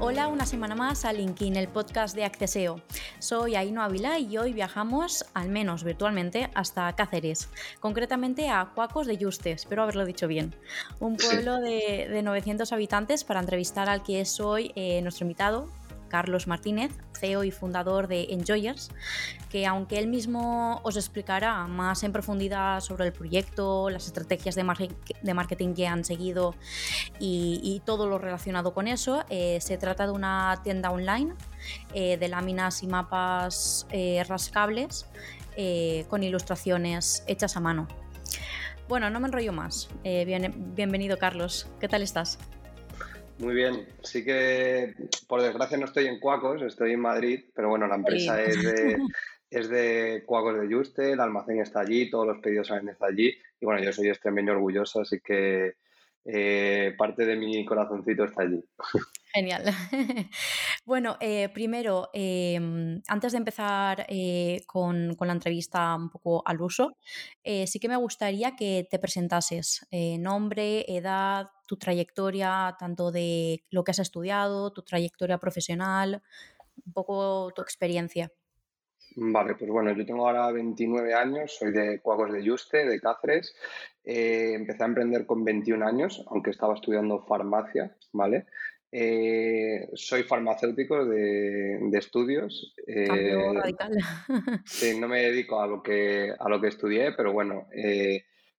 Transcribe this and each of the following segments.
Hola una semana más a LinkedIn, el podcast de Acceseo. Soy Aino Ávila y hoy viajamos, al menos virtualmente, hasta Cáceres, concretamente a Cuacos de Yuste, espero haberlo dicho bien, un pueblo de, 900 habitantes para entrevistar al que es hoy eh, nuestro invitado, Carlos Martínez, CEO y fundador de Enjoyers, que aunque él mismo os explicará más en profundidad sobre el proyecto, las estrategias de, marketing que han seguido y, todo lo relacionado con eso, eh, se trata de una tienda online eh, de láminas y mapas eh, rascables con ilustraciones hechas a mano. Bueno, no me enrollo más. bienvenido, Carlos. ¿Qué tal estás? Muy bien, sí que por desgracia no estoy en Cuacos, estoy en Madrid, pero bueno, la empresa es de, es de Cuacos de Juste, el almacén está allí, todos los pedidos salen desde allí y bueno, yo soy extremeño orgulloso, así que eh, parte de mi corazoncito está allí. Genial. bueno, eh, primero, em, antes de empezar eh, con, la entrevista un poco al uso, sí que me gustaría que te presentases nombre, edad, tu trayectoria, tanto de lo que has estudiado, tu trayectoria profesional, un poco tu experiencia. Vale, pues bueno, yo tengo ahora 29 años, soy de Cuagos de Yuste, de Cáceres. Eh, empecé a emprender con 21 años, aunque estaba estudiando farmacia, ¿vale? Eh, soy farmacéutico de, estudios. Eh, radical. no me dedico a lo que, a lo que estudié, pero bueno,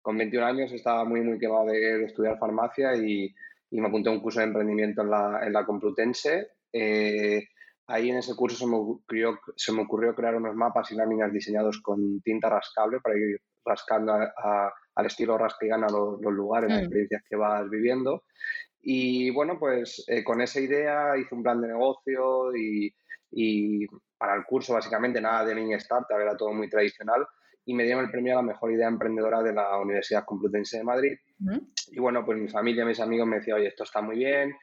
con 21 años estaba muy, muy quemado de, estudiar farmacia y, me apunté a un curso de emprendimiento en la, en la Complutense ahí en ese curso se me, ocurrió, se me ocurrió crear unos mapas y láminas diseñados con tinta rascable para ir rascando al estilo rasquigan a los, lugares, las mm. experiencias que vas viviendo. Y bueno, pues eh, con esa idea hice un plan de negocio y, para el curso básicamente nada de Lean Startup, era todo muy tradicional y me dieron el premio a la mejor idea emprendedora de la Universidad Complutense de Madrid. Y bueno, pues mi familia, mis amigos me decían, oye, esto está muy bien,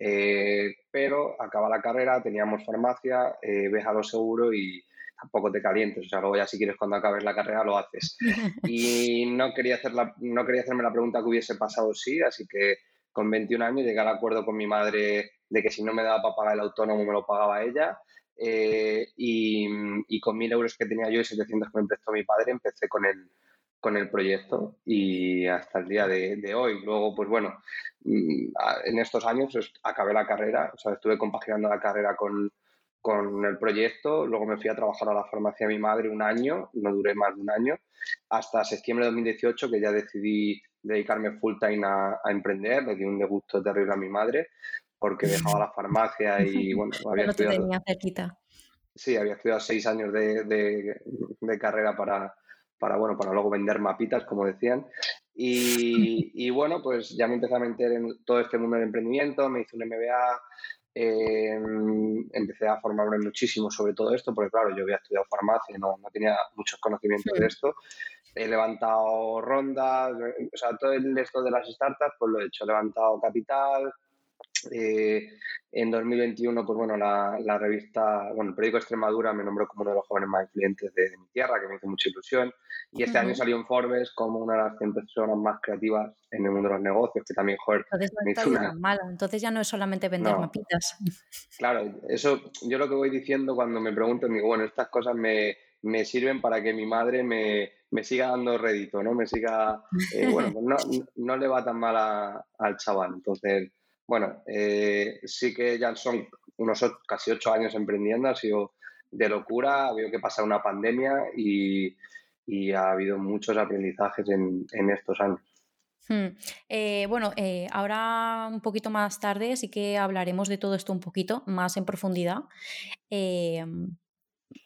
eh, pero acaba la carrera, teníamos farmacia, eh, ves a lo seguro y tampoco te calientes. O sea, luego ya si quieres cuando acabes la carrera lo haces. Y no quería, hacer no quería hacerme la pregunta que hubiese pasado sí, así que con 21 años llegué al acuerdo con mi madre de que si no me daba para pagar el autónomo me lo pagaba ella. Eh, y, y, con 1.000 euros que tenía yo y 700 que me prestó mi padre empecé con el, con el proyecto y hasta el día de, hoy. Luego, pues bueno, mm, en estos años acabé la carrera, o sea, estuve compaginando la carrera con, con el proyecto, luego me fui a trabajar a la farmacia de mi madre un año, no duré más de un año, hasta septiembre de 2018 que ya decidí dedicarme full time a, emprender, le di un degusto terrible a mi madre porque dejaba la farmacia y bueno, había estudiado... Tenía cerquita. Sí, había estudiado seis años de, de carrera para, para, bueno, para luego vender mapitas, como decían. Y, bueno, pues ya me empecé a meter en todo este mundo del emprendimiento, me hice un MBA, em, empecé a formarme muchísimo sobre todo esto, porque claro, yo había estudiado farmacia y no, no tenía muchos conocimientos de esto. He levantado rondas, o sea, todo el esto de las startups, pues lo he hecho, he levantado capital, eh, en 2021, pues bueno, la, la, revista, bueno, el periódico Extremadura me nombró como uno de los jóvenes más influyentes de, mi tierra, que me hizo mucha ilusión. Y este año salió en Forbes como una de las 100 personas más creativas en el mundo de los negocios, que también, joder, Entonces malo. Entonces ya no es solamente vender mapitas. Claro, eso yo lo que voy diciendo cuando me preguntan, digo, bueno, estas cosas me, me sirven para que mi madre me, me siga dando rédito, ¿no? Me siga, eh, bueno, pues no, no, le va tan mal al chaval. Entonces, bueno, eh, sí que ya son unos casi ocho años emprendiendo, ha sido de locura, ha habido que pasar una pandemia y, ha habido muchos aprendizajes en, estos años. Hmm. Eh, bueno, eh, ahora un poquito más tarde sí que hablaremos de todo esto un poquito más en profundidad.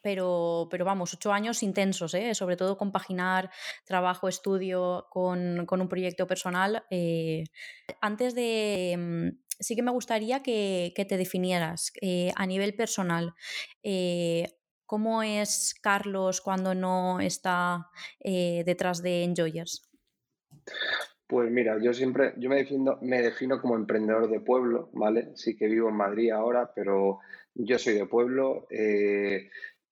Pero, pero vamos, ocho años intensos, ¿eh? sobre todo compaginar trabajo, estudio con, un proyecto personal. Eh, antes de, mm, sí que me gustaría que, te definieras eh, a nivel personal. ¿Cómo es Carlos cuando no está detrás de Enjoyers? Pues mira, yo siempre, yo me defino, me defino como emprendedor de pueblo, ¿vale? Sí que vivo en Madrid ahora, pero yo soy de pueblo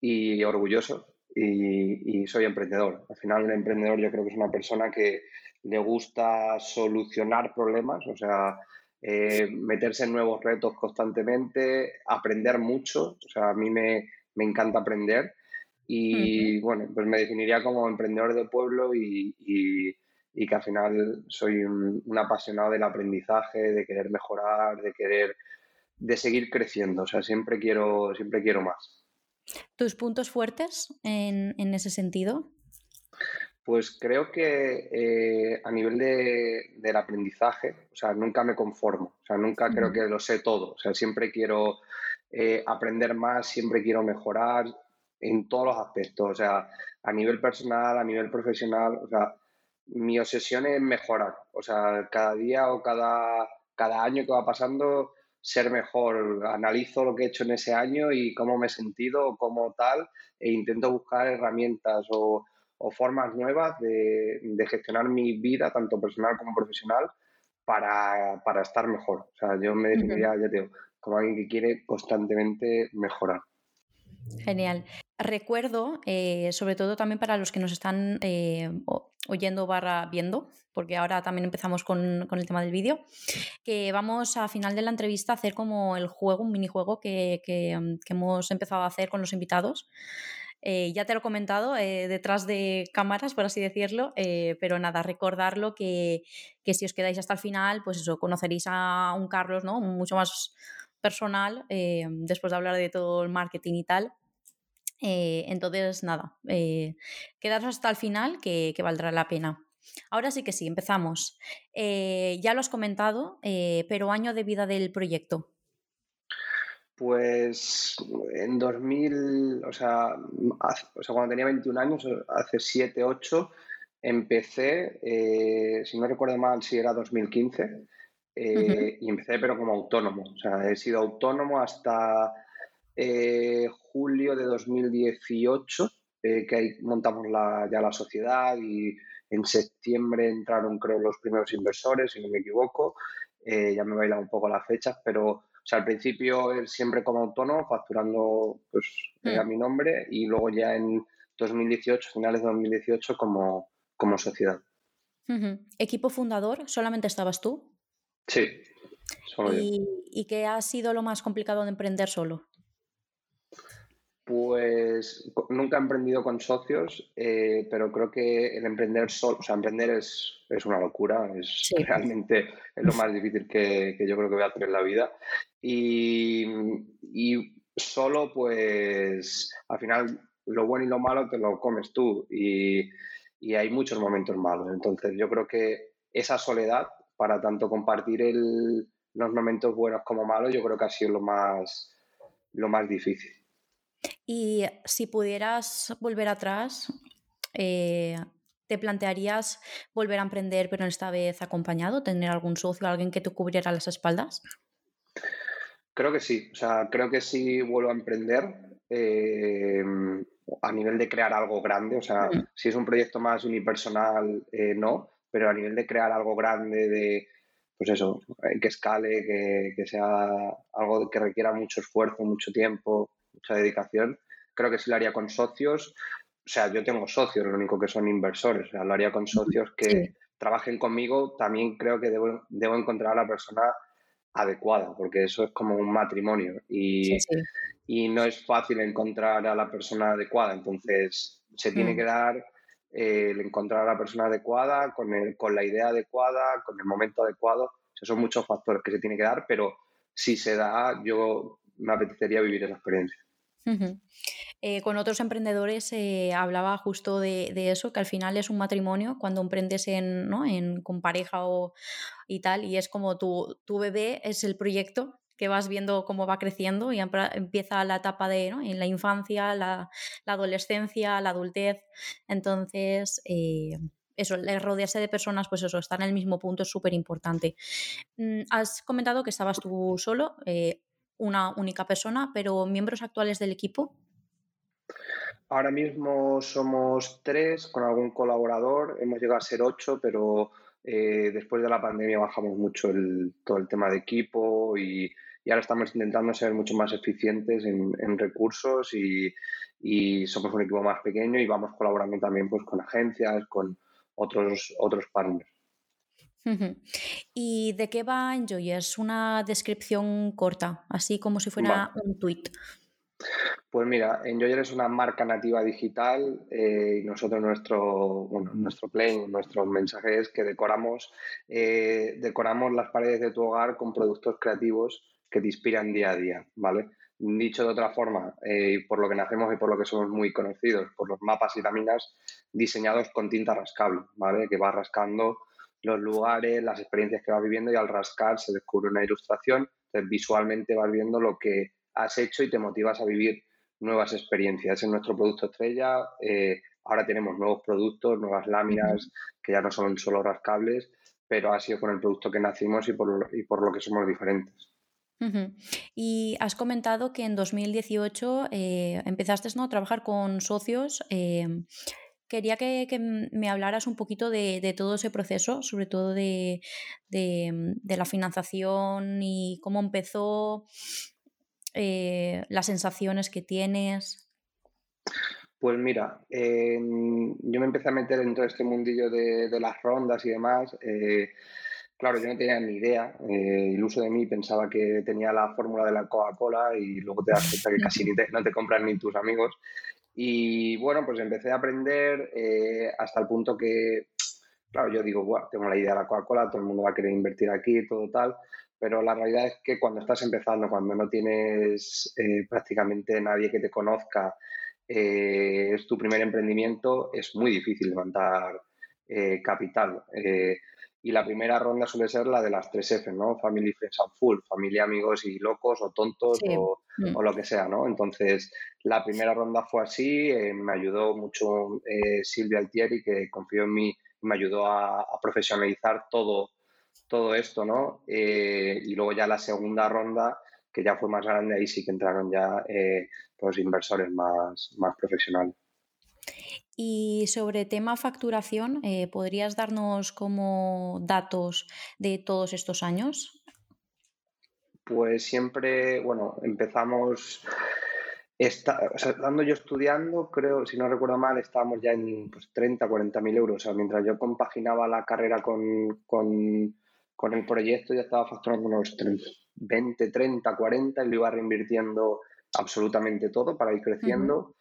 y orgulloso y, soy emprendedor. Al final un emprendedor yo creo que es una persona que le gusta solucionar problemas, o sea, eh, meterse en nuevos retos constantemente, aprender mucho, o sea, a mí me, encanta aprender y bueno, pues me definiría como emprendedor de pueblo y, que al final soy un, apasionado del aprendizaje, de querer mejorar, de querer, de seguir creciendo, o sea, siempre quiero, siempre quiero más. ¿Tus puntos fuertes en, en ese sentido? Pues creo que eh, a nivel de, del aprendizaje, o sea, nunca me conformo, o sea, nunca creo que lo sé todo, o sea, siempre quiero eh, aprender más, siempre quiero mejorar en todos los aspectos, o sea, a nivel personal, a nivel profesional, o sea, mi obsesión es mejorar, o sea, cada día o cada, cada año que va pasando, ser mejor, analizo lo que he hecho en ese año y cómo me he sentido, cómo tal, e intento buscar herramientas o o formas nuevas de, gestionar mi vida, tanto personal como profesional, para, estar mejor. O sea, yo me definiría, ya te como alguien que quiere constantemente mejorar. Genial. Recuerdo, eh, sobre todo también para los que nos están eh, oyendo barra viendo, porque ahora también empezamos con, el tema del vídeo, que vamos a final de la entrevista a hacer como el juego, un minijuego que, que, que hemos empezado a hacer con los invitados. Eh, ya te lo he comentado detrás de cámaras, por así decirlo, pero nada, recordarlo que, que, si os quedáis hasta el final, pues eso, conoceréis a un Carlos, ¿no? Mucho más personal, después de hablar de todo el marketing y tal. Entonces, nada, quedaros hasta el final que, que, valdrá la pena. Ahora sí que sí, empezamos. ya lo has comentado, pero año de vida del proyecto. Pues en 2000, o sea, o sea, cuando tenía 21 años, hace 7, 8, empecé, eh, si no recuerdo mal, si era 2015, eh, y empecé pero como autónomo. O sea, he sido autónomo hasta eh, julio de 2018, que ahí montamos la, ya la sociedad y en septiembre entraron creo los primeros inversores, si no me equivoco. ya me bailan un poco las fechas, pero o sea, al principio siempre como autónomo, facturando pues, a mm. mi nombre y luego ya en 2018, finales de 2018, como, como sociedad. ¿Equipo fundador? ¿Solamente estabas tú? Sí, solo ¿Y, yo. ¿Y qué ha sido lo más complicado de emprender solo? Pues nunca he emprendido con socios, eh, pero creo que el emprender solo, o sea, emprender es, es una locura, es realmente es lo más difícil que, que, yo creo que voy a hacer en la vida. Y, y, solo, pues, al final, lo bueno y lo malo te lo comes tú y, y hay muchos momentos malos. Entonces, yo creo que esa soledad, para tanto compartir el, los momentos buenos como malos, yo creo que ha sido lo más, lo más difícil. Y si pudieras volver atrás, eh, ¿te plantearías volver a emprender, pero esta vez acompañado, tener algún socio, alguien que te cubriera las espaldas? Creo que sí, o sea, creo que sí vuelvo a emprender eh, a nivel de crear algo grande, o sea, mm. si es un proyecto más unipersonal, eh, no, pero a nivel de crear algo grande, de, pues eso, que escale, que, que sea algo que requiera mucho esfuerzo, mucho tiempo, mucha dedicación. Creo que sí lo haría con socios. O sea, yo tengo socios, lo único que son inversores. O sea, lo haría con socios que trabajen conmigo. También creo que debo, debo, encontrar a la persona adecuada, porque eso es como un matrimonio. Y, y no es fácil encontrar a la persona adecuada. Entonces, se tiene mm. que dar eh, el encontrar a la persona adecuada, con, el, con la idea adecuada, con el momento adecuado. O son muchos factores que se tiene que dar, pero si se da, yo me apetecería vivir esa experiencia. Eh, con otros emprendedores eh, hablaba justo de, eso, que al final es un matrimonio cuando emprendes en, ¿no? en, con pareja o, y tal, y es como tu, tu bebé es el proyecto que vas viendo cómo va creciendo y empieza la etapa de ¿no? en la infancia, la, adolescencia, la adultez. Entonces, eh, eso, rodearse de personas, pues eso, estar en el mismo punto es súper importante. Mm, has comentado que estabas tú solo una única persona, pero miembros actuales del equipo. Ahora mismo somos tres con algún colaborador, hemos llegado a ser ocho, pero eh, después de la pandemia bajamos mucho el, todo el tema de equipo y, ahora estamos intentando ser mucho más eficientes en, recursos y, y, somos un equipo más pequeño y vamos colaborando también pues, con agencias, con otros, otros partners. ¿Y de qué va Enjoyers? Una descripción corta, así como si fuera un tweet. Pues mira, Enjoyer es una marca nativa digital eh, y nosotros nuestro, bueno, nuestro claim, nuestro mensaje es que decoramos, eh, decoramos las paredes de tu hogar con productos creativos que te inspiran día a día, ¿vale? Dicho de otra forma, eh, por lo que nacemos y por lo que somos muy conocidos, por los mapas y láminas diseñados con tinta rascable, ¿vale? Que va rascando los lugares, las experiencias que vas viviendo y al rascar se descubre una ilustración, entonces visualmente vas viendo lo que has hecho y te motivas a vivir nuevas experiencias. Es nuestro producto estrella. Eh, ahora tenemos nuevos productos, nuevas láminas que ya no son solo rascables, pero ha sido con el producto que nacimos y por, y por lo que somos diferentes. Y has comentado que en 2018 eh, empezaste ¿no? a trabajar con socios. Eh, quería que, me hablaras un poquito de, todo ese proceso, sobre todo de, de, la financiación y cómo empezó, eh, las sensaciones que tienes? Pues mira, yo me empecé a meter dentro de este mundillo de, las rondas y demás. Eh, claro, yo no tenía ni idea. Eh, el uso de mí pensaba que tenía la fórmula de la Coca-Cola y luego te das cuenta que casi no te compran ni tus amigos. Y bueno, pues empecé a aprender hasta el punto que, claro, yo digo, tengo la idea de la Coca-Cola, todo el mundo va a querer invertir aquí, todo tal pero la realidad es que cuando estás empezando, cuando no tienes eh, prácticamente nadie que te conozca, eh, es tu primer emprendimiento, es muy difícil levantar eh, capital. Y la primera ronda suele ser la de las tres F, ¿no? Family, Friends and Full, familia, amigos y locos o tontos o, mm. o, lo que sea, ¿no? Entonces, la primera ronda fue así, me ayudó mucho Silvia Altieri, que confió en mí, me ayudó a, a profesionalizar todo todo esto, ¿no? Eh, y luego ya la segunda ronda, que ya fue más grande, ahí sí que entraron ya eh, los inversores más, más profesionales. Y sobre tema facturación, eh, ¿podrías darnos como datos de todos estos años? Pues siempre, bueno, empezamos, está, o sea, estando yo estudiando, creo, si no recuerdo mal, estábamos ya en pues, 30, 40 mil euros. O sea, mientras yo compaginaba la carrera con, con con el proyecto ya estaba facturando unos 20, 30, 40 y lo iba reinvirtiendo absolutamente todo para ir creciendo.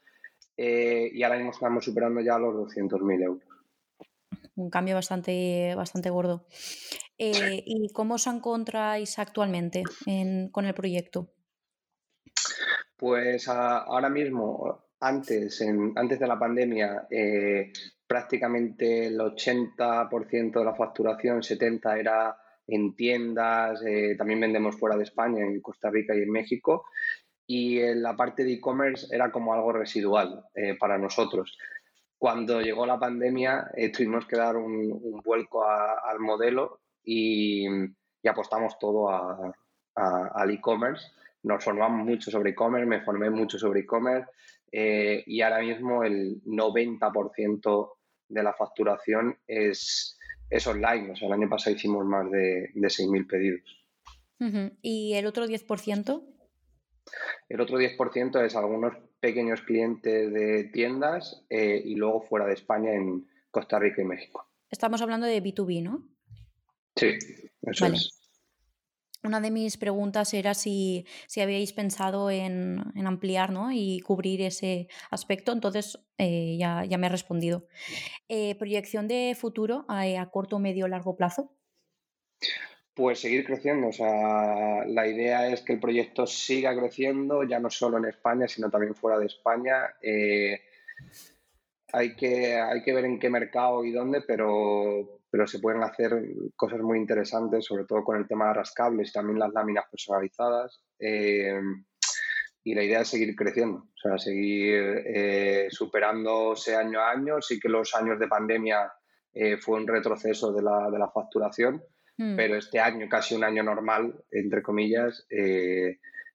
Eh, y ahora mismo estamos superando ya los 200.000 euros. Un cambio bastante, bastante gordo. Eh, ¿Y cómo os encontráis actualmente con el proyecto? Pues ahora mismo, antes, antes de la pandemia, eh, prácticamente el 80% de la facturación, 70% era en tiendas, eh, también vendemos fuera de España, en Costa Rica y en México. Y en la parte de e-commerce era como algo residual eh, para nosotros. Cuando llegó la pandemia eh, tuvimos que dar un, vuelco al modelo y, apostamos todo al e-commerce. Nos formamos mucho sobre e-commerce, me formé mucho sobre e-commerce y ahora mismo el 90% de la facturación es, es online. O sea, el año pasado hicimos más de, de 6.000 pedidos. ¿Y el otro 10%? El otro 10% es algunos pequeños clientes de tiendas eh, y luego fuera de España en Costa Rica y México. Estamos hablando de B2B, ¿no? Sí, eso es una de mis preguntas era si, habíais pensado en, ampliar y cubrir ese aspecto, entonces eh, ya, me ha respondido. Eh, ¿Proyección de futuro a, corto, medio, largo plazo? Pues seguir creciendo. O sea, la idea es que el proyecto siga creciendo, ya no solo en España, sino también fuera de España. Eh, hay, que, hay que ver en qué mercado y dónde, pero pero se pueden hacer cosas muy interesantes, sobre todo con el tema de rascables y también las láminas personalizadas. Eh, y la idea es seguir creciendo, o sea, seguir eh, superándose año a año. Sí que los años de pandemia eh, fue un retroceso de la, de la facturación, hmm. pero este año, casi un año normal, entre comillas,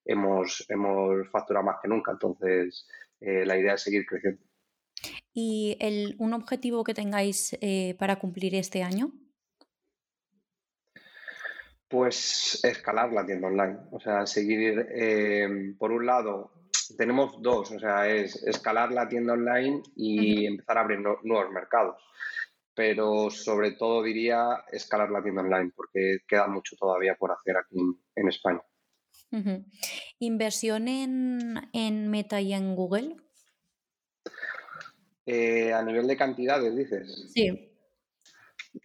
hemos, hemos facturado más que nunca. Entonces, la idea es seguir creciendo. ¿Y el, un objetivo que tengáis eh, para cumplir este año? Pues escalar la tienda online. O sea, seguir, eh, por un lado, tenemos dos, o sea, es escalar la tienda online y empezar a abrir nuevos mercados. Pero sobre todo diría escalar la tienda online, porque queda mucho todavía por hacer aquí en, España. ¿Inversión en, Meta y en Google? Eh, a nivel de cantidades, dices. Sí.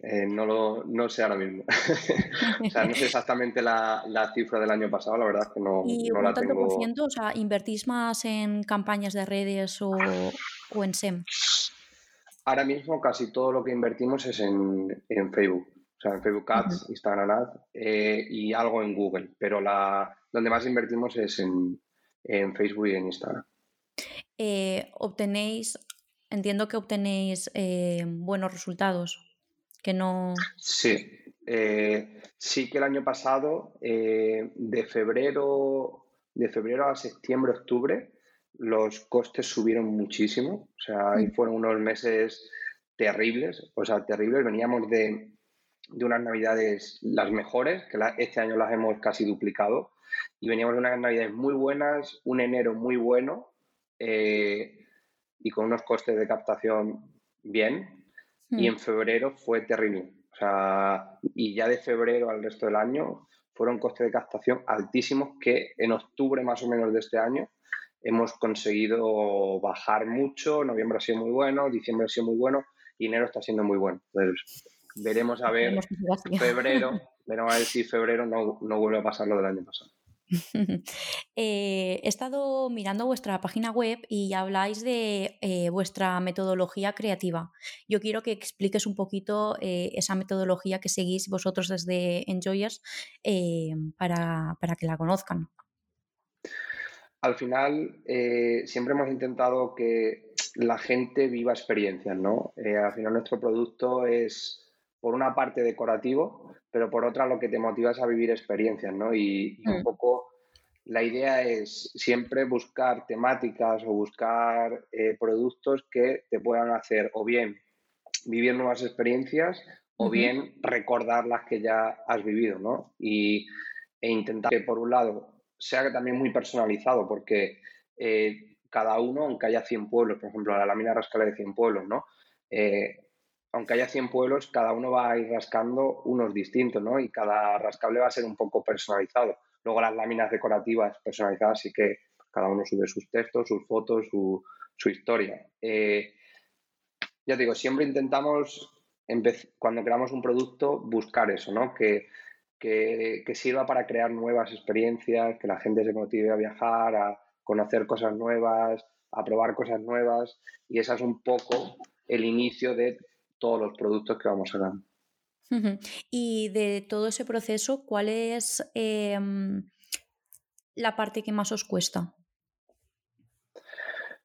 Eh, no lo no sé ahora mismo. o sea, no sé exactamente la, cifra del año pasado, la verdad que no, ¿Y no un la tanto por ciento? O sea, ¿invertís más en campañas de redes o, en SEM? Ahora mismo casi todo lo que invertimos es en, Facebook. O sea, en Facebook Ads, Instagram Ads eh, y algo en Google. Pero la donde más invertimos es en, Facebook y en Instagram. Eh, obtenéis, entiendo que obtenéis buenos resultados que no... Sí, eh, sí que el año pasado, eh, de febrero, de febrero a septiembre, octubre, los costes subieron muchísimo. O sea, ahí mm. fueron unos meses terribles, o sea, terribles. Veníamos de, unas navidades las mejores, que este año las hemos casi duplicado, y veníamos de unas navidades muy buenas, un enero muy bueno, eh, y con unos costes de captación bien, y hmm. en febrero fue terrible. O sea, y ya de febrero al resto del año fueron costes de captación altísimos que en octubre más o menos de este año hemos conseguido bajar mucho. Noviembre ha sido muy bueno, diciembre ha sido muy bueno y enero está siendo muy bueno. Entonces, veremos a ver febrero, veremos a ver si febrero no, no vuelve a pasar lo del año pasado. Eh, he estado mirando vuestra página web y habláis de eh, vuestra metodología creativa. Yo quiero que expliques un poquito eh, esa metodología que seguís vosotros desde Enjoyers para, que la conozcan. Al final, siempre hemos intentado que la gente viva experiencias, ¿no? al final nuestro producto es por una parte decorativo, pero por otra lo que te motiva es a vivir experiencias, ¿no? Y, un mm. poco la idea es siempre buscar temáticas o buscar eh, productos que te puedan hacer o bien vivir nuevas experiencias o bien recordar las que ya has vivido, ¿no? Y, e intentar que por un lado sea también muy personalizado, porque eh, cada uno, aunque haya 100 pueblos, por ejemplo, la lámina rascable de 100 pueblos, ¿no? Eh, aunque haya 100 pueblos, cada uno va a ir rascando unos distintos, ¿no? Y cada rascable va a ser un poco personalizado. Luego las láminas decorativas personalizadas sí que cada uno sube sus textos, sus fotos, su, historia. Eh, ya digo, siempre intentamos, cuando creamos un producto, buscar eso, ¿no? Que, que, sirva para crear nuevas experiencias, que la gente se motive a viajar, a conocer cosas nuevas, a probar cosas nuevas. Y esa es un poco el inicio de todos los productos que vamos a dar. Y de todo ese proceso, ¿cuál es em, la parte que más os cuesta?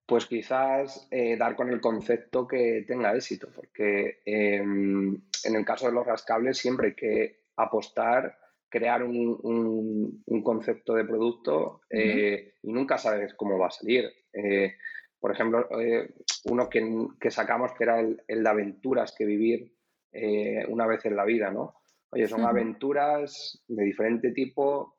Pues quizás eh, dar con el concepto que tenga éxito, porque em, en el caso de los rascables siempre hay que apostar, crear un, concepto de producto eh, y nunca sabes cómo va a salir. Eh, por ejemplo, uno que, sacamos que era el, el de aventuras que vivir eh, una vez en la vida, ¿no? Oye, son aventuras de diferente tipo,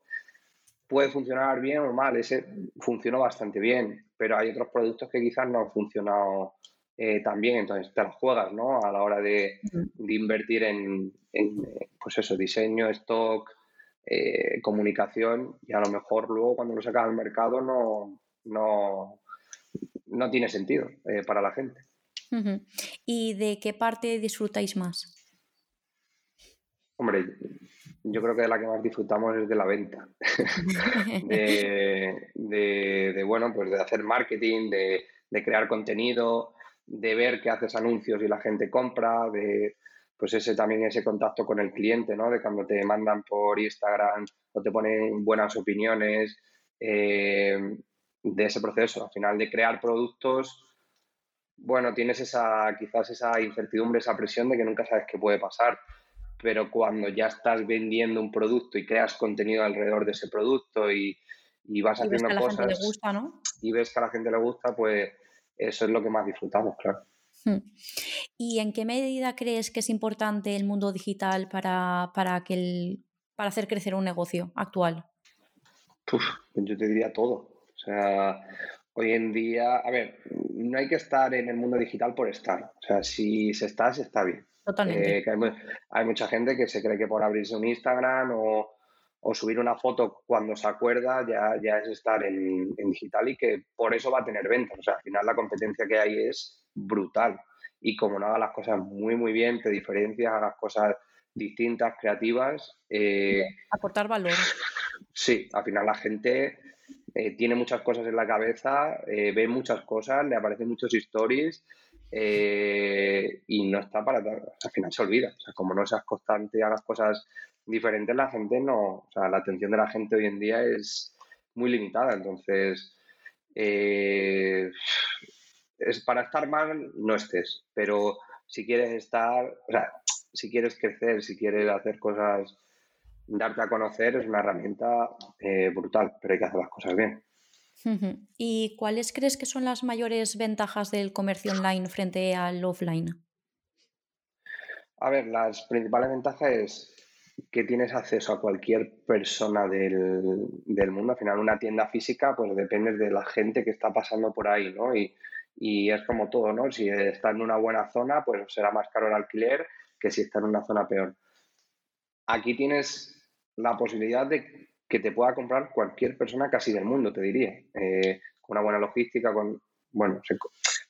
puede funcionar bien o mal, ese funcionó bastante bien, pero hay otros productos que quizás no han funcionado eh, tan bien, entonces te las juegas, ¿no? A la hora de, invertir en, pues eso, diseño, stock, eh, comunicación, y a lo mejor luego cuando lo sacas al mercado no, no, no tiene sentido para la gente. ¿Y de qué parte disfrutáis más? Hombre, yo creo que de la que más disfrutamos es de la venta. de, bueno, pues de hacer marketing, de, crear contenido, de ver que haces anuncios y la gente compra, de pues ese también ese contacto con el cliente, ¿no? De cuando te mandan por Instagram o te ponen buenas opiniones, eh, de ese proceso, al final de crear productos bueno, tienes esa, quizás esa incertidumbre, esa presión de que nunca sabes qué puede pasar. Pero cuando ya estás vendiendo un producto y creas contenido alrededor de ese producto y, vas haciendo cosas. Y ves que a la gente le gusta, pues eso es lo que más disfrutamos, claro. Hmm. ¿Y en qué medida crees que es importante el mundo digital para, para, que el, para hacer crecer un negocio actual? Uf, pues yo te diría todo. O sea, Hoy en día, a ver, no hay que estar en el mundo digital por estar. O sea, si se está, se está bien. Totalmente. Eh, que hay, mucha gente que se cree que por abrirse un Instagram o, subir una foto cuando se acuerda ya, ya es estar en, digital y que por eso va a tener ventas. O sea, al final la competencia que hay es brutal. Y como no hagas las cosas muy, muy bien, te diferencias, las cosas distintas, creativas. Eh, Aportar valor. Sí, al final la gente eh, tiene muchas cosas en la cabeza, eh, ve muchas cosas, le aparecen muchos stories eh, y no está para... al final se olvida. O sea, como no seas constante hagas cosas diferentes, la gente no... O sea, la atención de la gente hoy en día es muy limitada. Entonces, es para estar mal, no estés. Pero si quieres estar... O sea, si quieres crecer, si quieres hacer cosas darte a conocer es una herramienta eh, brutal, pero hay que hacer las cosas bien. ¿Y cuáles crees que son las mayores ventajas del comercio online frente al offline? A ver, las principales ventajas es que tienes acceso a cualquier persona del, del, mundo. Al final, una tienda física, pues depende de la gente que está pasando por ahí, ¿no? Y, y es como todo, ¿no? Si está en una buena zona, pues será más caro el alquiler que si está en una zona peor. Aquí tienes la posibilidad de que te pueda comprar cualquier persona casi del mundo, te diría, eh, con una buena logística, con, bueno,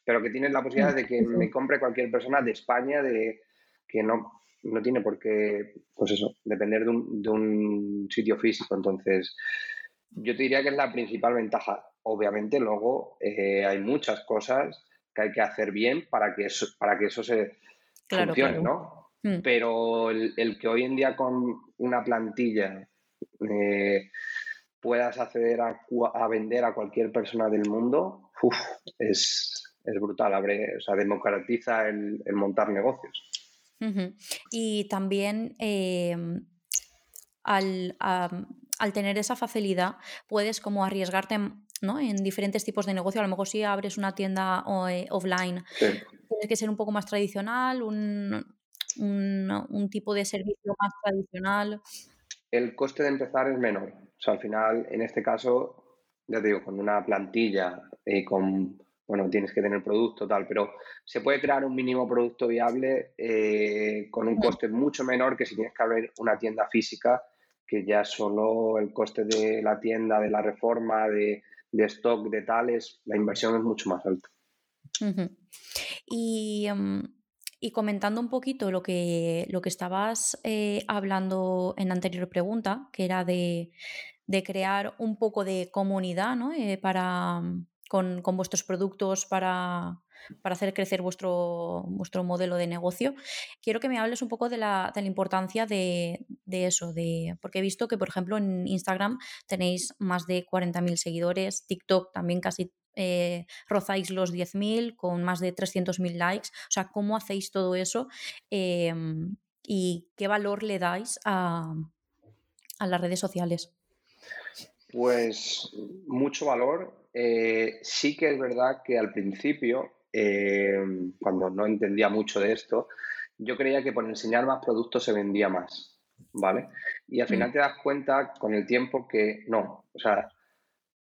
pero que tienes la posibilidad de que me compre cualquier persona de España, de que no, no tiene por qué, pues eso, depender de un, de un sitio físico. Entonces, yo te diría que es la principal ventaja. Obviamente, luego eh, hay muchas cosas que hay que hacer bien para que eso, para que eso se funcione, ¿no? Mm. Pero el, que hoy en día con una plantilla eh, puedas acceder a, a, vender a cualquier persona del mundo, es, brutal. Abre, o sea, democratiza el, montar negocios. Y también em, al, tener esa facilidad, puedes como arriesgarte ¿no? en diferentes tipos de negocio. A lo mejor si abres una tienda eh, offline, tienes que ser un poco más tradicional, un, un, tipo de servicio más tradicional? El coste de empezar es menor. O sea, al final, en este caso, ya te digo, con una plantilla y con, bueno, tienes que tener producto, tal, pero se puede crear un mínimo producto viable eh, con un coste mucho menor que si tienes que abrir una tienda física, que ya solo el coste de la tienda, de la reforma, de, stock, de tales, la inversión es mucho más alta. Y em, y comentando un poquito lo que, lo que estabas eh, hablando en la anterior pregunta, que era de, crear un poco de comunidad ¿no? Eh, para, con, vuestros productos para, hacer crecer vuestro, vuestro modelo de negocio. Quiero que me hables un poco de la, importancia de, eso, de, porque he visto que, por ejemplo, en Instagram tenéis más de 40.000 seguidores, TikTok también casi eh, rozáis los 10.000 con más de 300.000 likes. O sea, ¿cómo hacéis todo eso? Em, ¿Y qué valor le dais a, las redes sociales? Pues mucho valor. Eh, sí que es verdad que al principio, em, cuando no entendía mucho de esto, yo creía que por enseñar más productos se vendía más, ¿vale? Y al final mm. te das cuenta con el tiempo que no, o sea,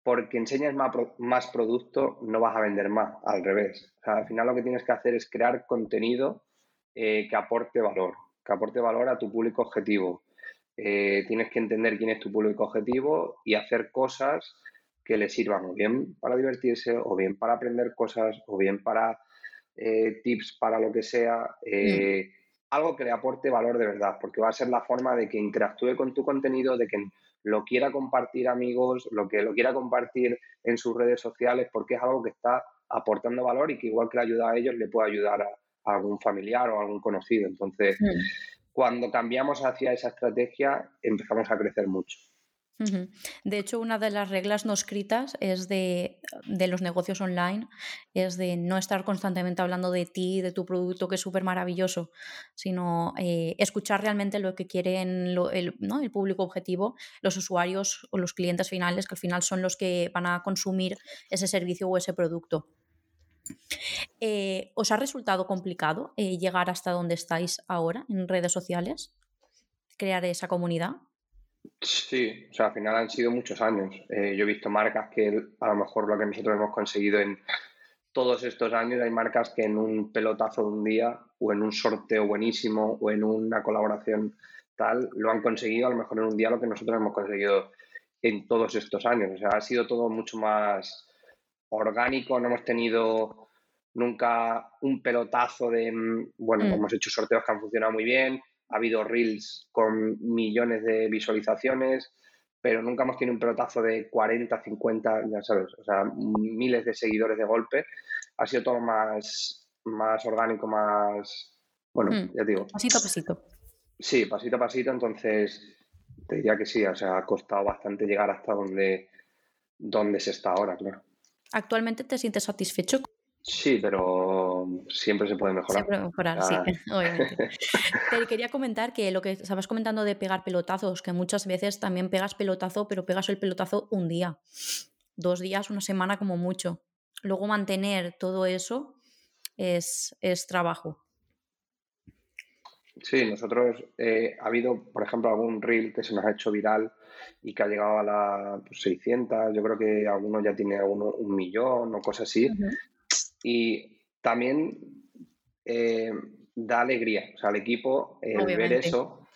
porque enseñas más, más producto, no vas a vender más, al revés. al final lo que tienes que hacer es crear contenido eh, que aporte valor, que aporte valor a tu público objetivo. Eh, tienes que entender quién es tu público objetivo y hacer cosas que le sirvan o bien para divertirse, o bien para aprender cosas, o bien para eh, tips para lo que sea. Mm. Algo que le aporte valor de verdad, porque va a ser la forma de que interactúe con tu contenido, de que lo quiera compartir amigos, lo que lo quiera compartir en sus redes sociales, porque es algo que está aportando valor y que igual que le ayuda a ellos, le puede ayudar a, algún familiar o a algún conocido. Entonces, cuando cambiamos hacia esa estrategia, empezamos a crecer mucho. De hecho, una de las reglas no escritas es de, los negocios online, es de no estar constantemente hablando de ti, de tu producto, que es súper maravilloso, sino eh, escuchar realmente lo que quieren el, público objetivo, los usuarios o los clientes finales, que al final son los que van a consumir ese servicio o ese producto. Eh, ¿Os ha resultado complicado eh, llegar hasta donde estáis ahora en redes sociales? ¿Crear esa comunidad? Sí, o sea, al final han sido muchos años. Eh, yo he visto marcas que a lo mejor lo que nosotros hemos conseguido en todos estos años hay marcas que en un pelotazo de un día o en un sorteo buenísimo o en una colaboración tal lo han conseguido a lo mejor en un día lo que nosotros hemos conseguido en todos estos años. O sea, ha sido todo mucho más orgánico, no hemos tenido nunca un pelotazo de, mm, bueno, mm. hemos hecho sorteos que han funcionado muy bien, ha habido reels con millones de visualizaciones, pero nunca hemos tenido un pelotazo de 40, 50, ya sabes, o sea, miles de seguidores de golpe. Ha sido todo más, más orgánico, más, bueno, mm. ya digo. Pasito a pasito. Sí, pasito a pasito, entonces te diría que sí, o sea, ha costado bastante llegar hasta donde, donde se está ahora, claro. ¿Actualmente te sientes satisfecho Sí, pero siempre se puede mejorar. Siempre mejorar, sí, obviamente. Te quería comentar que lo que estabas comentando de pegar pelotazos, que muchas veces también pegas pelotazo, pero pegas el pelotazo un día, dos días, una semana como mucho. Luego mantener todo eso es, es trabajo. Sí, nosotros eh, ha habido, por ejemplo, algún reel que se nos ha hecho viral y que ha llegado a las 600, pues, yo creo que alguno ya tiene un millón o cosas así, y también eh, da alegría, o sea, al equipo el ver eso,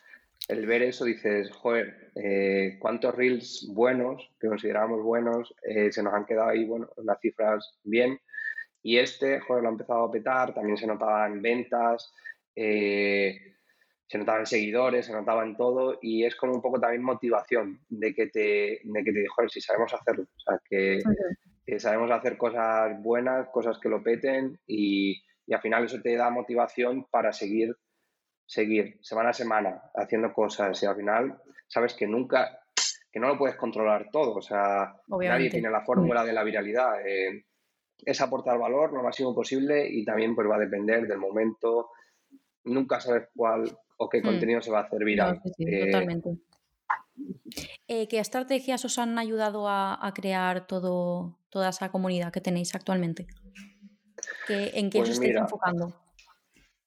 el ver eso dices, joder, eh, cuántos reels buenos, que consideramos buenos, eh, se nos han quedado ahí, bueno, las cifras bien, y este, joder, lo ha empezado a petar, también se notaba en ventas, se notaba en seguidores, se notaba en todo, y es como un poco también motivación de que te, de que te joder, si sabemos hacerlo, o sea, que que sabemos hacer cosas buenas, cosas que lo peten y, al final eso te da motivación para seguir, seguir semana a semana haciendo cosas y al final sabes que nunca, que no lo puedes controlar todo, o sea, nadie tiene la fórmula de la viralidad. Eh, es aportar valor lo máximo posible y también pues va a depender del momento, nunca sabes cuál o qué mm. contenido se va a hacer viral. Eh, totalmente. Eh, ¿Qué estrategias os han ayudado a, crear todo, toda esa comunidad que tenéis actualmente? ¿En qué os pues estáis enfocando?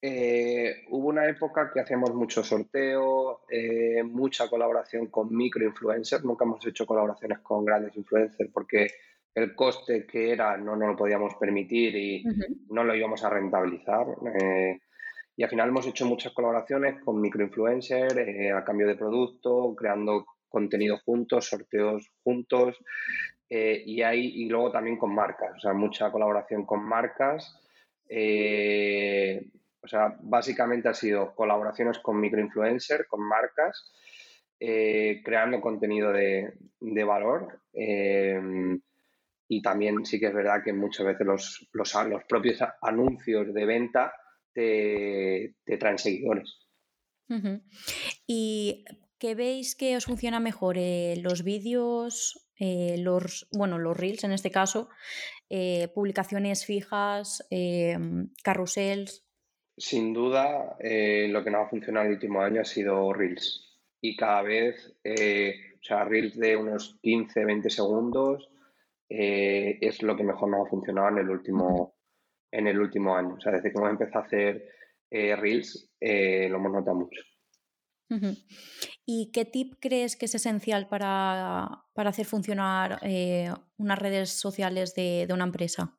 Eh, hubo una época que hacíamos mucho sorteo, eh, mucha colaboración con microinfluencers. Nunca hemos hecho colaboraciones con grandes influencers porque el coste que era no nos lo podíamos permitir y no lo íbamos a rentabilizar. Y al final hemos hecho muchas colaboraciones con microinfluencers eh, a cambio de producto, creando contenido juntos, sorteos juntos eh, y, hay, y luego también con marcas, o sea, mucha colaboración con marcas. Eh, o sea, básicamente ha sido colaboraciones con microinfluencers, con marcas, creando contenido de, de valor. y también sí que es verdad que muchas veces los, los, los propios anuncios de venta te, traen seguidores. ¿Y qué veis que os funciona mejor? Eh, ¿Los vídeos, eh, los, bueno, los reels en este caso, eh, publicaciones fijas, carrusels? Sin duda, lo que nos ha funcionado el último año ha sido reels. Y cada vez, o sea, reels de unos 15, 20 segundos es lo que mejor nos ha funcionado en el último, en el último año. O sea, desde que hemos empezado a hacer eh, Reels, eh, lo hemos notado mucho. ¿Y qué tip crees que es esencial para, hacer funcionar eh, unas redes sociales de, una empresa?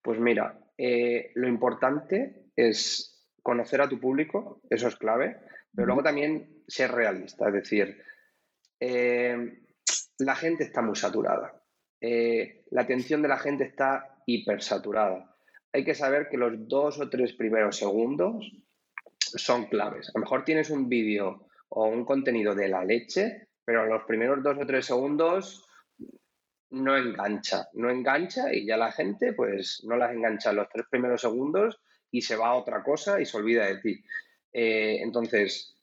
Pues mira, lo importante es conocer a tu público, eso es clave, pero luego también ser realista, es decir, la gente está muy saturada, la atención de la gente está hipersaturada hay que saber que los dos o tres primeros segundos son claves. A lo mejor tienes un vídeo o un contenido de la leche, pero los primeros dos o tres segundos no engancha, no engancha y ya la gente pues no las engancha en los tres primeros segundos y se va a otra cosa y se olvida de ti. Eh, entonces,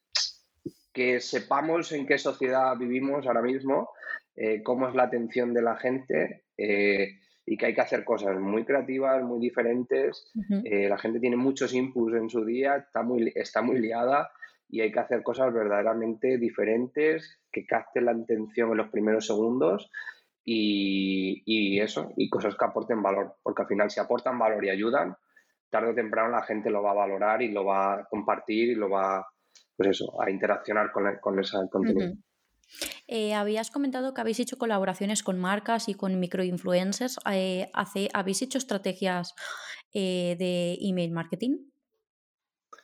que sepamos en qué sociedad vivimos ahora mismo, eh, cómo es la atención de la gente, eh, y que hay que hacer cosas muy creativas, muy diferentes. Eh, la gente tiene muchos inputs en su día, está muy, está muy liada y hay que hacer cosas verdaderamente diferentes que capten la atención en los primeros segundos y, y, eso, y cosas que aporten valor, porque al final si aportan valor y ayudan, tarde o temprano la gente lo va a valorar y lo va a compartir y lo va, pues eso, a interaccionar con, con ese contenido. Eh, habías comentado que habéis hecho colaboraciones con marcas y con microinfluencers. Eh, ¿Habéis hecho estrategias eh, de email marketing?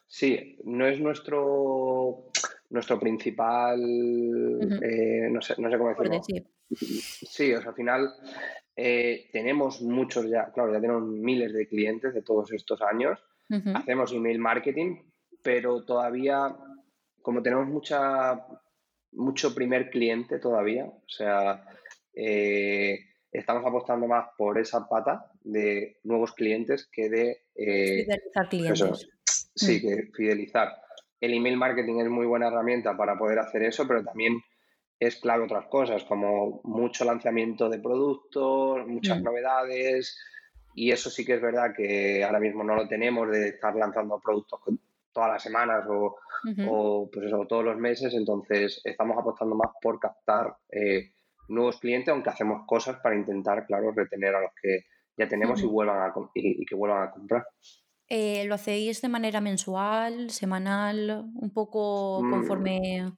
Sí, no es nuestro, nuestro principal, no, sé, cómo decirlo. Sí, o sea, al final tenemos muchos ya, claro, ya tenemos miles de clientes de todos estos años. Hacemos email marketing, pero todavía, como tenemos mucha mucho primer cliente todavía. O sea, eh, estamos apostando más por esa pata de nuevos clientes que de... Eh, fidelizar clientes. sí, mm. que fidelizar. El email marketing es muy buena herramienta para poder hacer eso, pero también es clave otras cosas, como mucho lanzamiento de productos, muchas mm. novedades. Y eso sí que es verdad que ahora mismo no lo tenemos de estar lanzando productos todas las semanas o, o pues eso, todos los meses. Entonces estamos apostando más por captar eh, nuevos clientes, aunque hacemos cosas para intentar, claro, retener a los que ya tenemos y, vuelvan a, y, que vuelvan a comprar. Eh, ¿Lo hacéis de manera mensual, semanal, un poco mm. conforme...?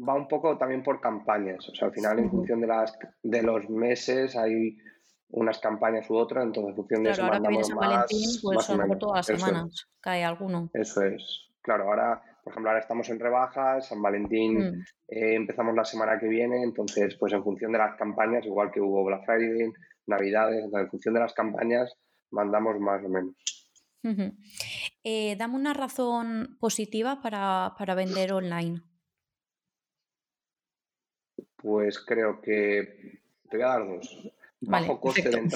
Va un poco también por campañas. O sea, al final, en función de, las, de los meses, hay unas campañas u otras, entonces en función de eso ahora que viene San Valentín, pues son todas las semanas cae alguno. Eso es. Claro, ahora, por ejemplo, ahora estamos en rebajas, San Valentín mm. eh, empezamos la semana que viene, entonces, pues en función de las campañas, igual que hubo Black Friday, Navidades, en función de las campañas, mandamos más o menos. Eh, dame una razón positiva para, para vender online. Pues creo que te voy a dar dos bajo, coste de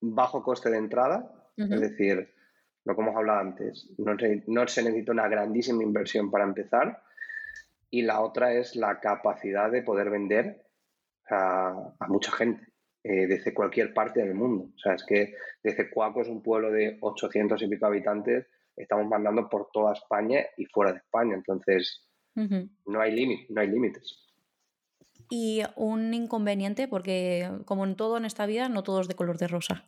bajo coste de entrada, es decir, lo que hemos hablado antes, no se, no se necesita una grandísima inversión para empezar. Y la otra es la capacidad de poder vender a, mucha gente eh, desde cualquier parte del mundo. O sea, es que desde Cuaco es un pueblo de 800 y pico habitantes, estamos mandando por toda España y fuera de España. Entonces, no hay límite, no hay límites. Y un inconveniente, porque como en todo en esta vida, no todo es de color de rosa.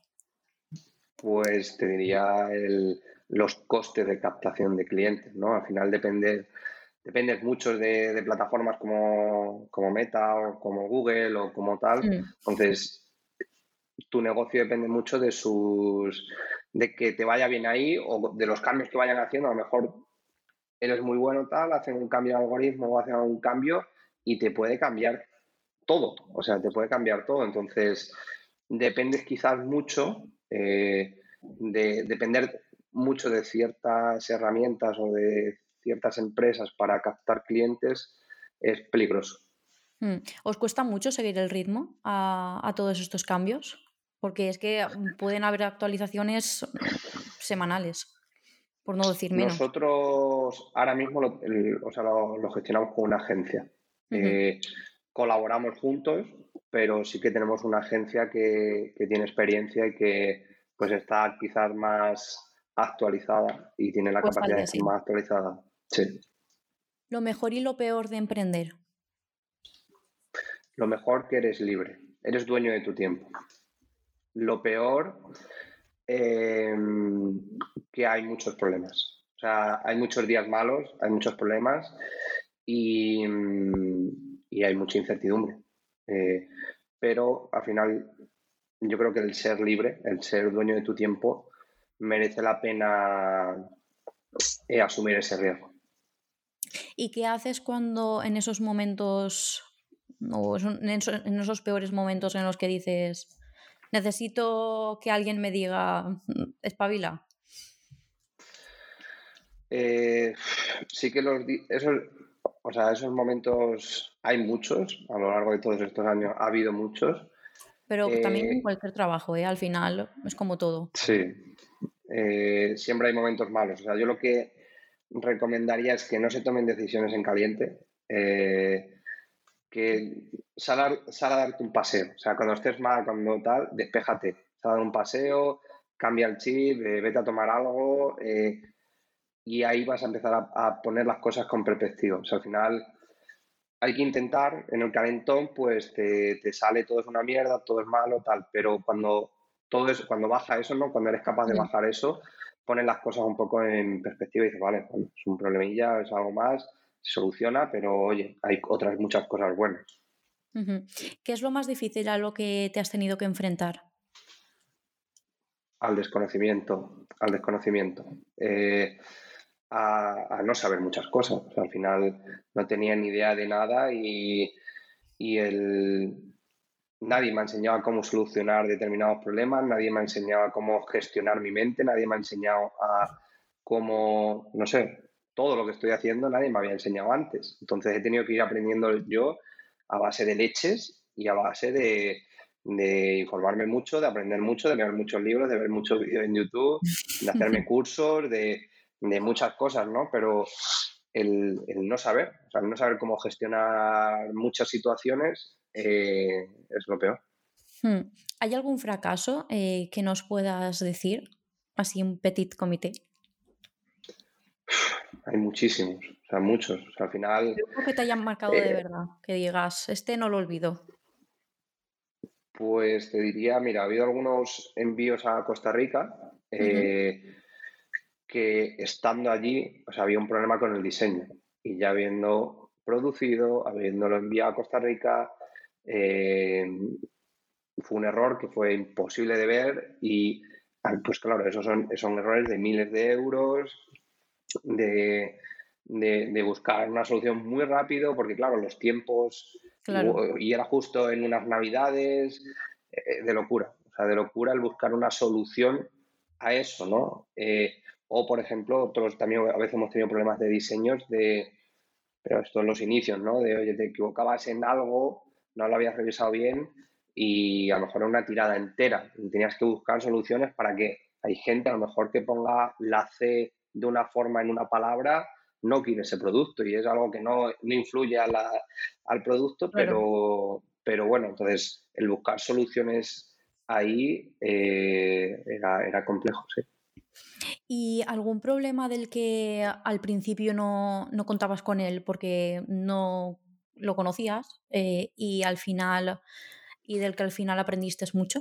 Pues te diría el, los costes de captación de clientes, ¿no? Al final depende, depende mucho de, plataformas como, Meta o como Google o como tal. Mm. Entonces, tu negocio depende mucho de sus de que te vaya bien ahí o de los cambios que vayan haciendo. A lo mejor eres muy bueno tal, hacen un cambio de algoritmo o hacen algún cambio y te puede cambiar todo, o sea, te puede cambiar todo. Entonces, dependes quizás mucho eh, de depender mucho de ciertas herramientas o de ciertas empresas para captar clientes es peligroso. Hmm. ¿Os cuesta mucho seguir el ritmo a, todos estos cambios? Porque es que pueden haber actualizaciones semanales, por no decir menos. Nosotros ahora mismo lo, o sea, lo, gestionamos con una agencia colaboramos juntos, pero sí que tenemos una agencia que, tiene experiencia y que pues está quizás más actualizada y tiene la pues capacidad de ser más actualizada. Sí. Lo mejor y lo peor de emprender. Lo mejor que eres libre, eres dueño de tu tiempo. Lo peor em, que hay muchos problemas. O sea, hay muchos días malos, hay muchos problemas y, y hay mucha incertidumbre. Eh, pero al final yo creo que el ser libre, el ser dueño de tu tiempo, merece la pena eh, asumir ese riesgo. ¿Y qué haces cuando en esos momentos, o en esos, peores momentos en los que dices, necesito que alguien me diga, espabila? Eh, sí que los, esos, o sea, esos momentos hay muchos, a lo largo de todos estos años ha habido muchos. Pero también en eh, cualquier trabajo, ¿eh? al final es como todo. Sí, eh, siempre hay momentos malos. O sea, yo lo que recomendaría es que no se tomen decisiones en caliente, eh, que sal a, darte un paseo. O sea, cuando estés mal, cuando tal, despéjate, sal a dar un paseo, cambia el chip, vete a tomar algo y ahí vas a empezar a, poner las cosas con perspectiva. O sea, al final hay que intentar, en el calentón, pues te, sale todo es una mierda, todo es malo, tal, pero cuando todo eso, cuando baja eso, ¿no? Cuando eres capaz de bajar eso, pones las cosas un poco en perspectiva y dices, vale, es un problemilla, es algo más, se soluciona, pero oye, hay otras muchas cosas buenas. ¿Qué es lo más difícil a lo que te has tenido que enfrentar? Al desconocimiento, al desconocimiento. Eh, a, no saber muchas cosas. al final no tenía ni idea de nada y, y el, nadie me ha enseñado cómo solucionar determinados problemas, nadie me ha enseñado cómo gestionar mi mente, nadie me ha enseñado a cómo, no sé, todo lo que estoy haciendo nadie me había enseñado antes. Entonces he tenido que ir aprendiendo yo a base de leches y a base de, de informarme mucho, de aprender mucho, de leer muchos libros, de ver muchos vídeos en YouTube, de hacerme cursos, de, de muchas cosas, ¿no? Pero el, el, no saber, o sea, el no saber cómo gestionar muchas situaciones eh, es lo peor. Hmm. ¿Hay algún fracaso eh, que nos puedas decir? Así un petit comité. Hay muchísimos, o sea, muchos. O sea, al final. Creo que te hayan marcado de eh, verdad, que digas, este no lo olvido. Pues te diría, mira, ha habido algunos envíos a Costa Rica que estando allí, o sea, había un problema con el diseño. Y ya habiendo producido, habiéndolo enviado a Costa Rica, eh, fue un error que fue imposible de ver y, ah, pues claro, esos son, son errores de miles de euros, de, de, buscar una solución muy rápido, porque claro, los tiempos, y era justo en unas navidades, eh, de locura, o sea, de locura el buscar una solución a eso, ¿no? Eh, o, por ejemplo, otros también a veces hemos tenido problemas de diseños de, pero esto en los inicios, ¿no? De, oye, te equivocabas en algo, no lo habías revisado bien y a lo mejor era una tirada entera. Y tenías que buscar soluciones para que hay gente a lo mejor que ponga la C de una forma en una palabra, no quiere ese producto y es algo que no, no influye al producto, pero, pero bueno, entonces el buscar soluciones ahí eh, era, era complejo, sí. ¿Y algún problema del que al principio no, contabas con él porque no lo conocías eh, y al final y del que al final aprendiste mucho?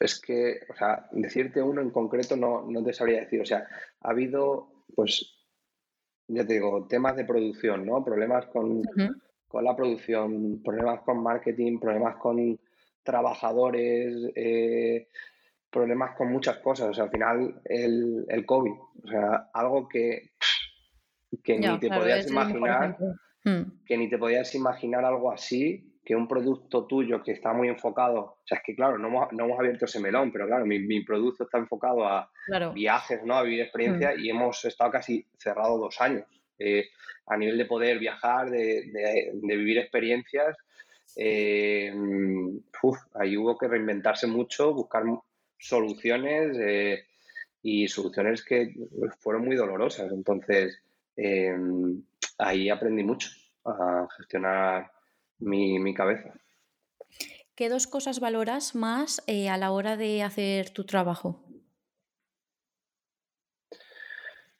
es que, o sea, decirte uno en concreto no, no te sabría decir. O sea, ha habido, pues, ya te digo, temas de producción, ¿no? Problemas con, con la producción, problemas con marketing, problemas con trabajadores, eh, problemas con muchas cosas. O sea, al final el, el COVID, o sea, algo que, que ni te podías imaginar, hmm. que ni te podías imaginar algo así, que un producto tuyo que está muy enfocado, o sea, es que claro, no hemos, no hemos abierto ese melón, pero claro, mi, mi producto está enfocado a viajes, ¿no? A vivir experiencias hmm. y hemos estado casi cerrado dos años. Eh, a nivel de poder viajar, de, de, de vivir experiencias, eh, ahí hubo que reinventarse mucho, buscar soluciones eh, y soluciones que fueron muy dolorosas. Entonces, em, ahí aprendí mucho a gestionar mi, cabeza. ¿Qué dos cosas valoras más eh, a la hora de hacer tu trabajo?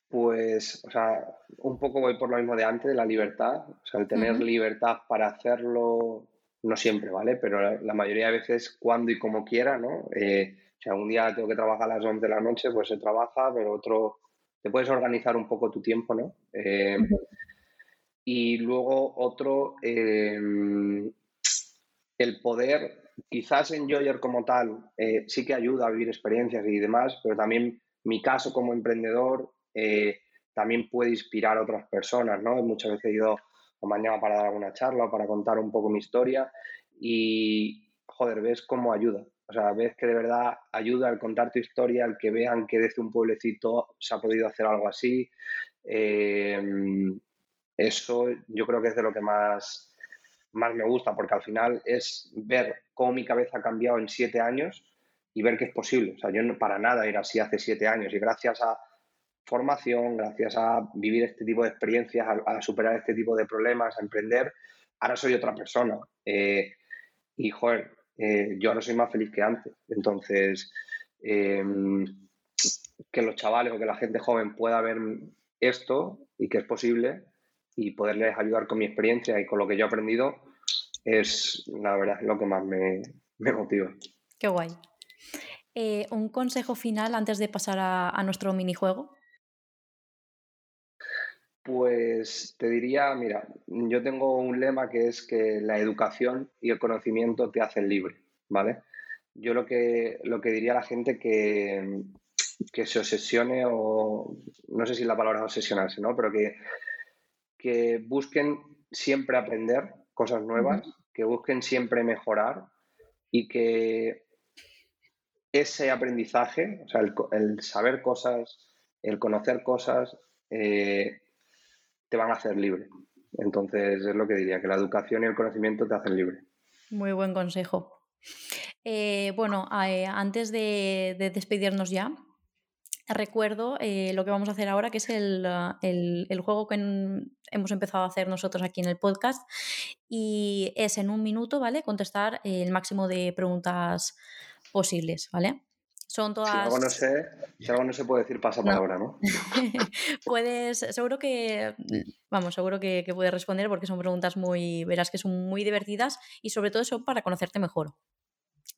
Pues, o sea, un poco voy por lo mismo de antes, de la libertad. O sea, el tener libertad para hacerlo, no siempre, ¿vale? Pero la, mayoría de veces cuando y como quiera, ¿no? Eh, si algún día tengo que trabajar a las 11 de la noche, pues se trabaja, pero otro, te puedes organizar un poco tu tiempo, ¿no? Eh, y luego otro, em, el poder, quizás en Joyer como tal, eh, sí que ayuda a vivir experiencias y demás, pero también mi caso como emprendedor eh, también puede inspirar a otras personas, ¿no? Muchas veces he ido o mañana para dar alguna charla o para contar un poco mi historia y, joder, ves cómo ayuda. O sea, ves que de verdad ayuda al contar tu historia, al que vean que desde un pueblecito se ha podido hacer algo así. Eh, eso yo creo que es de lo que más, más me gusta, porque al final es ver cómo mi cabeza ha cambiado en siete años y ver que es posible. O sea, yo no, para nada era así hace siete años y gracias a formación, gracias a vivir este tipo de experiencias, a, superar este tipo de problemas, a emprender, ahora soy otra persona. Eh, y, joder, eh, yo ahora soy más feliz que antes. Entonces, em, que los chavales o que la gente joven pueda ver esto y que es posible y poderles ayudar con mi experiencia y con lo que yo he aprendido es la verdad lo que más me, motiva. Qué guay. Eh, un consejo final antes de pasar a nuestro minijuego. Pues te diría, mira, yo tengo un lema que es que la educación y el conocimiento te hacen libre, ¿vale? Yo lo que, lo que diría a la gente que, que se obsesione o, no sé si la palabra es obsesionarse, ¿no? Pero que, que busquen siempre aprender cosas nuevas, que busquen siempre mejorar y que ese aprendizaje, o sea, el, saber cosas, el conocer cosas, eh, te van a hacer libre. Entonces es lo que diría, que la educación y el conocimiento te hacen libre. Muy buen consejo. Eh, bueno, eh, antes de, despedirnos ya, recuerdo eh, lo que vamos a hacer ahora, que es el, el, juego que hemos empezado a hacer nosotros aquí en el podcast. Y es en un minuto, ¿vale? Contestar el máximo de preguntas posibles, ¿vale? Son todas. Si algo no sé, si algo no se puede decir, pasa palabra, ¿no? puedes, seguro que, vamos, seguro que, puedes responder porque son preguntas muy, verás que son muy divertidas y sobre todo son para conocerte mejor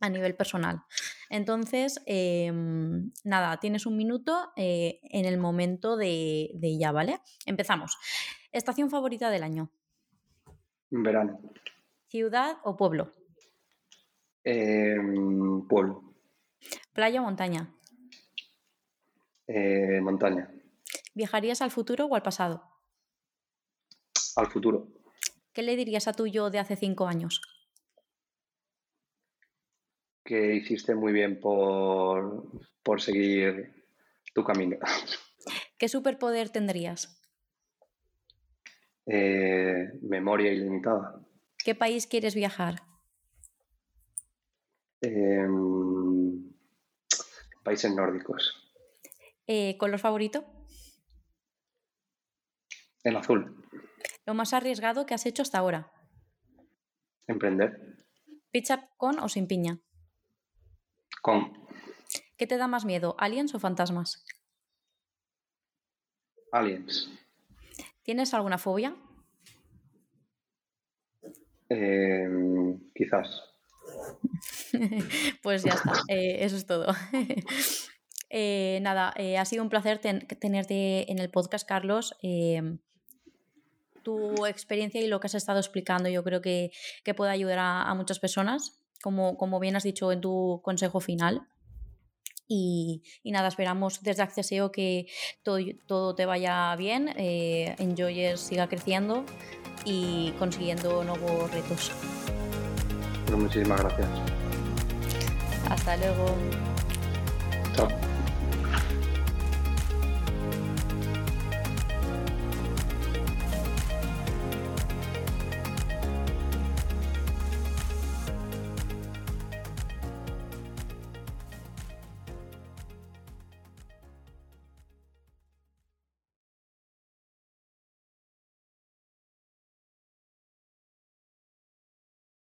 a nivel personal. Entonces, em, nada, tienes un minuto eh, en el momento de, de ya, ¿vale? Empezamos. Estación favorita del año. Verano. Ciudad o pueblo. Em, pueblo. ¿Playa o montaña? Eh, montaña. ¿Viajarías al futuro o al pasado? Al futuro. ¿Qué le dirías a tu yo de hace cinco años? Que hiciste muy bien por, por seguir tu camino. ¿Qué superpoder tendrías? Eh, memoria ilimitada. ¿Qué país quieres viajar? Em, países nórdicos. Eh, ¿Color favorito? El azul. ¿Lo más arriesgado que has hecho hasta ahora? Emprender. ¿Pizza con o sin piña? Con. ¿Qué te da más miedo, aliens o fantasmas? Aliens. ¿Tienes alguna fobia? Em, quizás. pues ya está, eh, eso es todo. Eh, nada, eh, ha sido un placer tenerte en el podcast, Carlos. Em, tu experiencia y lo que has estado explicando yo creo que, puede ayudar a, muchas personas, como, como, bien has dicho en tu consejo final. Y, nada, esperamos desde Acceseo que todo, todo te vaya bien, Enjoyers siga creciendo y consiguiendo nuevos retos. Muchísimas gracias. Hasta luego. Chao.